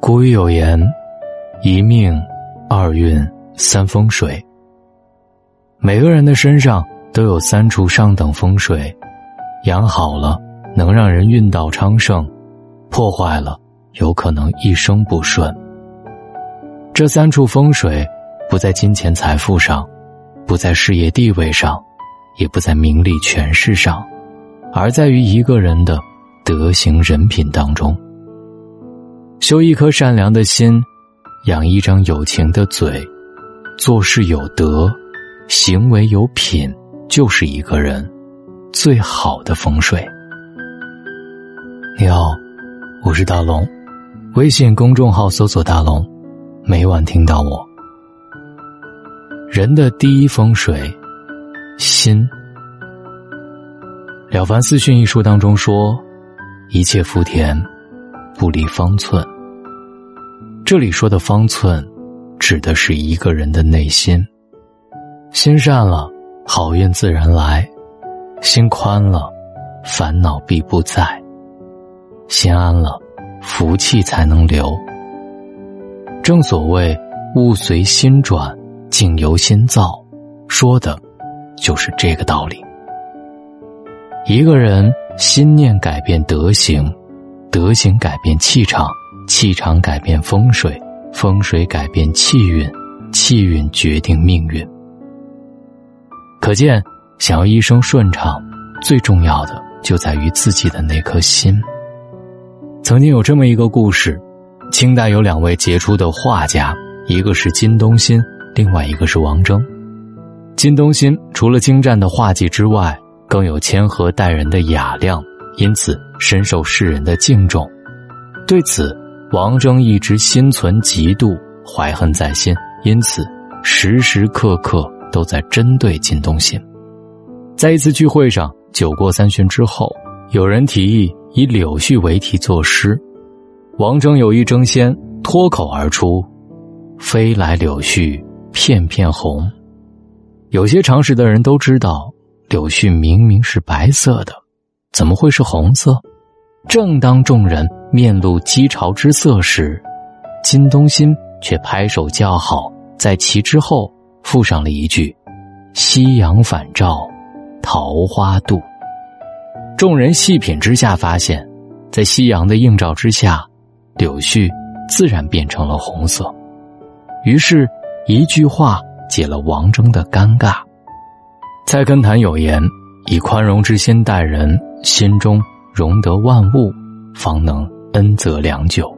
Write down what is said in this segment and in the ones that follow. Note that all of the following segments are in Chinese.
古语有言：“一命，二运，三风水。”每个人的身上都有三处上等风水，养好了能让人运道昌盛，破坏了有可能一生不顺。这三处风水，不在金钱财富上，不在事业地位上，也不在名利权势上，而在于一个人的德行人品当中。修一颗善良的心，养一张有情的嘴，做事有德，行为有品，就是一个人最好的风水。你好，我是大龙，微信公众号搜索“大龙”。每晚听到我，人的第一风水，心。《了凡四训》一书当中说：“一切福田，不离方寸。”这里说的方寸，指的是一个人的内心。心善了，好运自然来；心宽了，烦恼必不在；心安了，福气才能留。正所谓“物随心转，境由心造”，说的，就是这个道理。一个人心念改变德行，德行改变气场，气场改变风水，风水改变气运，气运决定命运。可见，想要一生顺畅，最重要的就在于自己的那颗心。曾经有这么一个故事。清代有两位杰出的画家，一个是金东新，另外一个是王征。金东新除了精湛的画技之外，更有谦和待人的雅量，因此深受世人的敬重。对此，王征一直心存嫉妒，怀恨在心，因此时时刻刻都在针对金东新。在一次聚会上，酒过三巡之后，有人提议以柳絮为题作诗。王征有意争先，脱口而出：“飞来柳絮片片红。”有些常识的人都知道，柳絮明明是白色的，怎么会是红色？正当众人面露讥嘲之色时，金东新却拍手叫好，在其之后附上了一句：“夕阳返照，桃花渡。”众人细品之下，发现，在夕阳的映照之下。柳絮自然变成了红色，于是，一句话解了王征的尴尬。菜根谭有言：“以宽容之心待人，心中容得万物，方能恩泽良久。”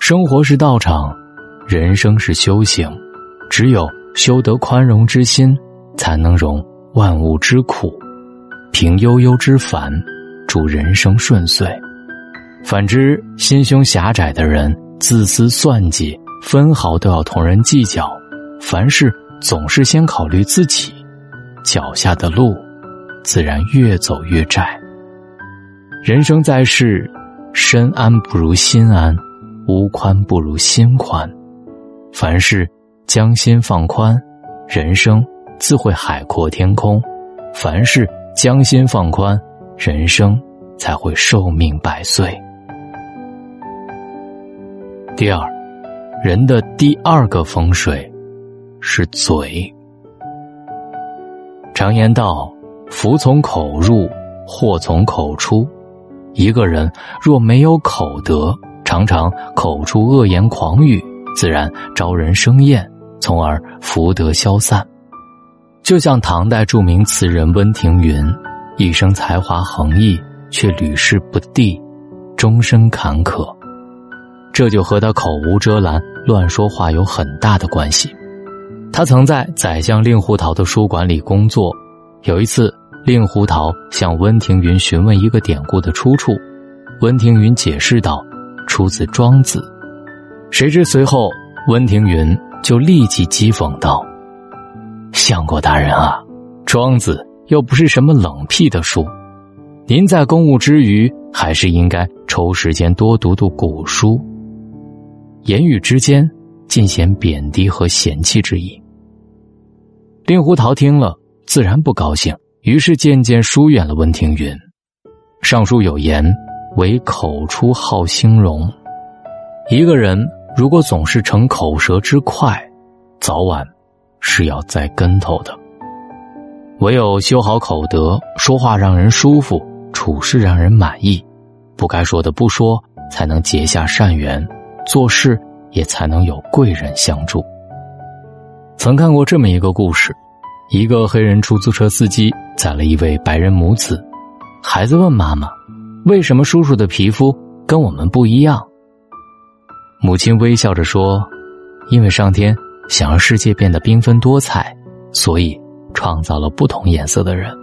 生活是道场，人生是修行，只有修得宽容之心，才能容万物之苦，平悠悠之烦，祝人生顺遂。反之，心胸狭窄的人自私算计，分毫都要同人计较，凡事总是先考虑自己，脚下的路自然越走越窄。人生在世，身安不如心安，屋宽不如心宽。凡事将心放宽，人生自会海阔天空；凡事将心放宽，人生才会寿命百岁。第二，人的第二个风水是嘴。常言道：“福从口入，祸从口出。”一个人若没有口德，常常口出恶言狂语，自然招人生厌，从而福德消散。就像唐代著名词人温庭筠，一生才华横溢，却屡试不第，终身坎坷。这就和他口无遮拦、乱说话有很大的关系。他曾在宰相令狐桃的书馆里工作。有一次，令狐桃向温庭筠询问一个典故的出处，温庭筠解释道：“出自《庄子。”谁知随后温庭筠就立即讥讽道：“相国大人啊，《庄子》又不是什么冷僻的书，您在公务之余，还是应该抽时间多读读古书。”言语之间尽显贬低和嫌弃之意。令狐桃听了，自然不高兴，于是渐渐疏远了温庭筠。尚书有言：“唯口出好兴容。”一个人如果总是逞口舌之快，早晚是要栽跟头的。唯有修好口德，说话让人舒服，处事让人满意，不该说的不说，才能结下善缘，做事也才能有贵人相助。曾看过这么一个故事：一个黑人出租车司机载了一位白人母子，孩子问妈妈：“为什么叔叔的皮肤跟我们不一样？”母亲微笑着说：“因为上天想让世界变得缤纷多彩，所以。”创造了不同颜色的人。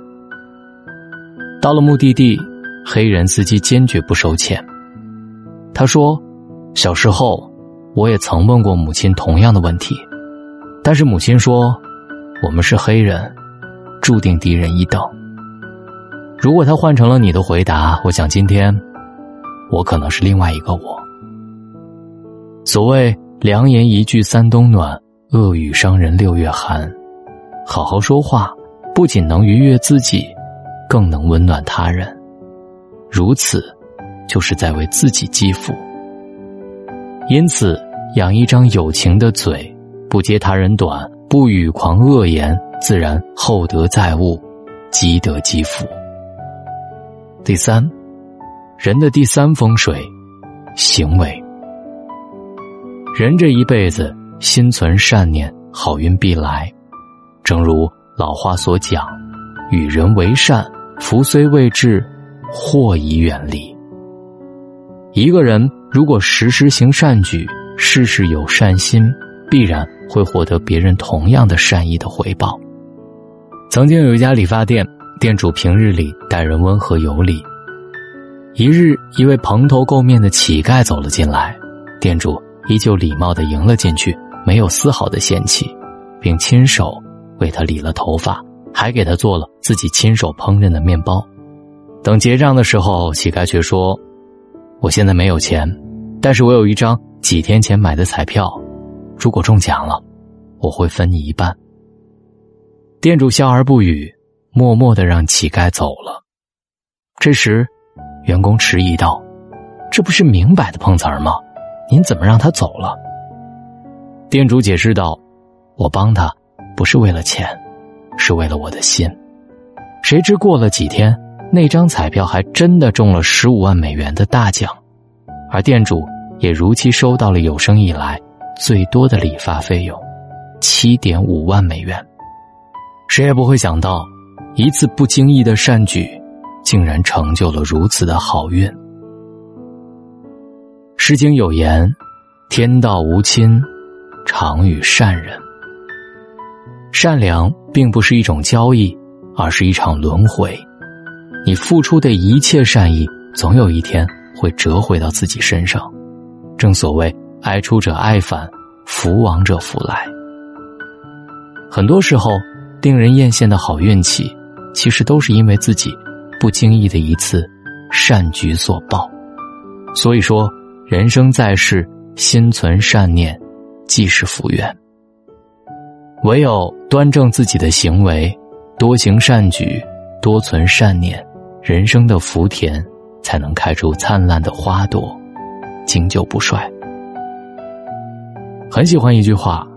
到了目的地，黑人司机坚决不收钱。他说：“小时候，我也曾问过母亲同样的问题，但是母亲说，我们是黑人，注定低人一等。如果他换成了你的回答，我想今天，我可能是另外一个我。所谓良言一句三冬暖，恶语伤人六月寒。”好好说话，不仅能愉悦自己，更能温暖他人。如此，就是在为自己积福。因此，养一张有情的嘴，不揭他人短，不语狂恶言，自然厚德载物，积德积福。第三，人的第三风水，行为。人这一辈子，心存善念，好运必来。正如老话所讲：“与人为善，福虽未至，祸已远离。”一个人如果时时行善举，事事有善心，必然会获得别人同样的善意的回报。曾经有一家理发店，店主平日里待人温和有礼。一日，一位蓬头垢面的乞丐走了进来，店主依旧礼貌的迎了进去，没有丝毫的嫌弃，并亲手。为他理了头发，还给他做了自己亲手烹饪的面包。等结账的时候，乞丐却说：“我现在没有钱，但是我有一张几天前买的彩票，如果中奖了，我会分你一半。”店主笑而不语，默默的让乞丐走了。这时，员工迟疑道：“这不是明摆的碰瓷儿吗？您怎么让他走了？”店主解释道：“我帮他。”不是为了钱，是为了我的心。谁知过了几天，那张彩票还真的中了十五万美元的大奖，而店主也如期收到了有生以来最多的理发费用，七点五万美元。谁也不会想到，一次不经意的善举，竟然成就了如此的好运。《诗经》有言：“天道无亲，常与善人。”善良并不是一种交易，而是一场轮回。你付出的一切善意，总有一天会折回到自己身上。正所谓“爱出者爱返，福往者福来”。很多时候，令人艳羡的好运气，其实都是因为自己不经意的一次善举所报。所以说，人生在世，心存善念，即是福缘。唯有端正自己的行为，多行善举，多存善念，人生的福田才能开出灿烂的花朵，经久不衰。很喜欢一句话：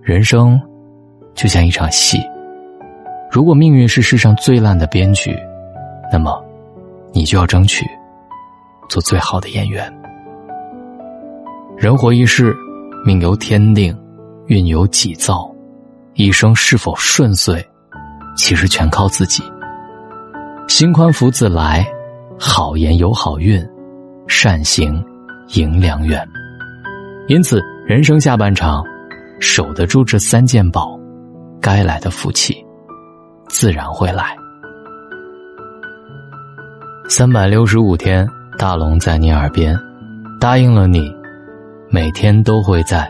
人生就像一场戏，如果命运是世上最烂的编剧，那么你就要争取做最好的演员。人活一世，命由天定，运由己造。一生是否顺遂，其实全靠自己。心宽福自来，好言有好运，善行迎良缘。因此，人生下半场，守得住这三件宝，该来的福气，自然会来。三百六十五天，大龙在你耳边，答应了你，每天都会在，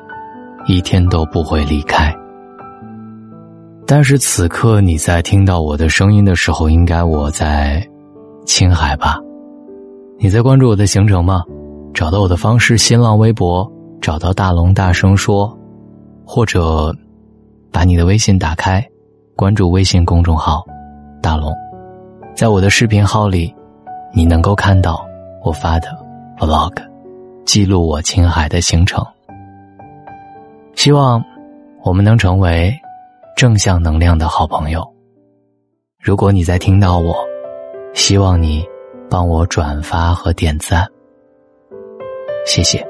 一天都不会离开。但是此刻你在听到我的声音的时候，应该我在青海吧？你在关注我的行程吗？找到我的方式：新浪微博找到大龙大声说，或者把你的微信打开，关注微信公众号大龙，在我的视频号里，你能够看到我发的 vlog。记录我青海的行程。希望我们能成为正向能量的好朋友。如果你在听到我，希望你帮我转发和点赞，谢谢。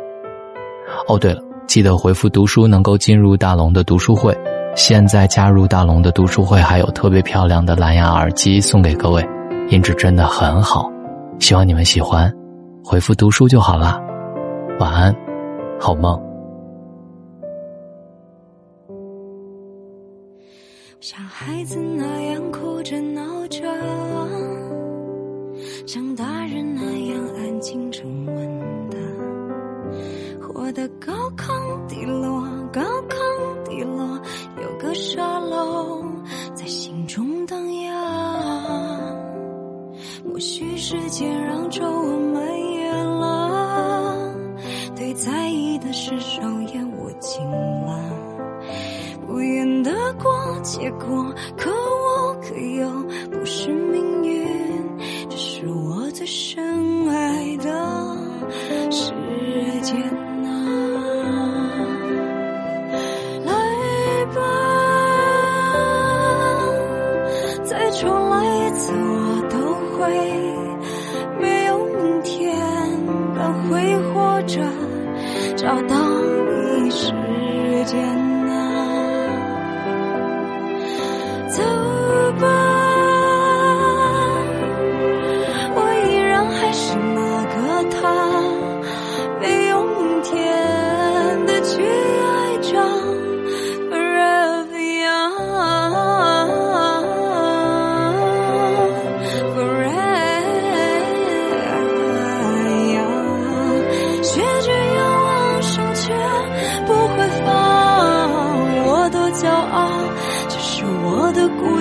哦，对了，记得回复“读书”能够进入大龙的读书会。现在加入大龙的读书会，还有特别漂亮的蓝牙耳机送给各位，音质真的很好，希望你们喜欢。回复“读书”就好啦，晚安，好梦。像孩子那样哭着闹着，像大人那样安静沉稳我的，高亢低落，高亢低落。有个沙漏在心中荡漾，或许时间让皱纹蔓延了，对在意的事手眼握紧了，不愿得过且过，可找到你时间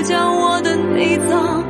将我的内脏，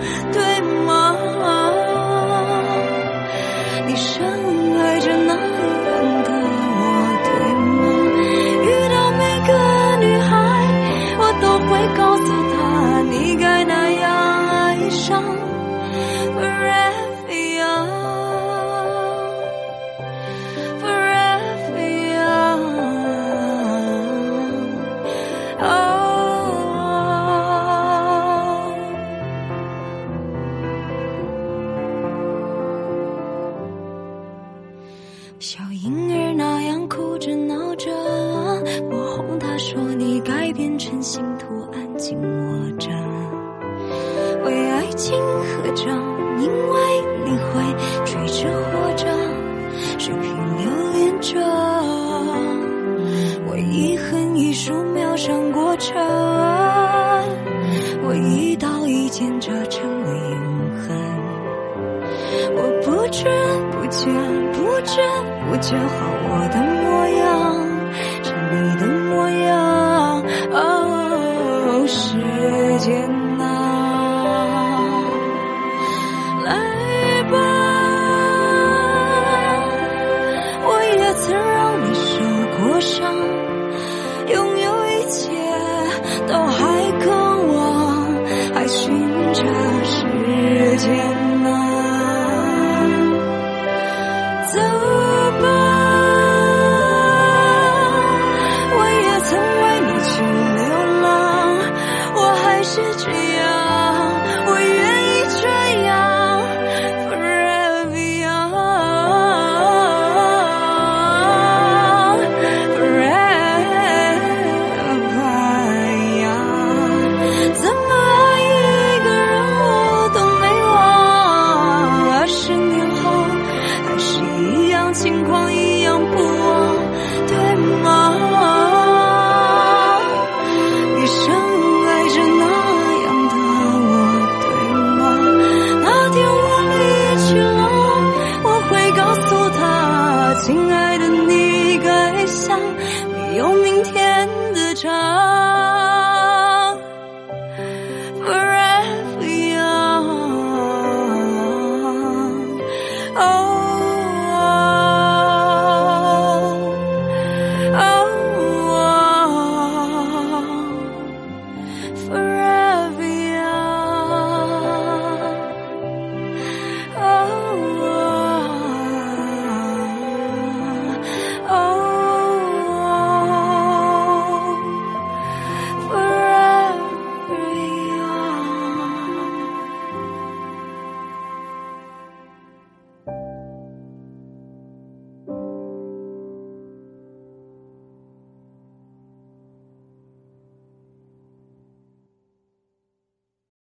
就，好。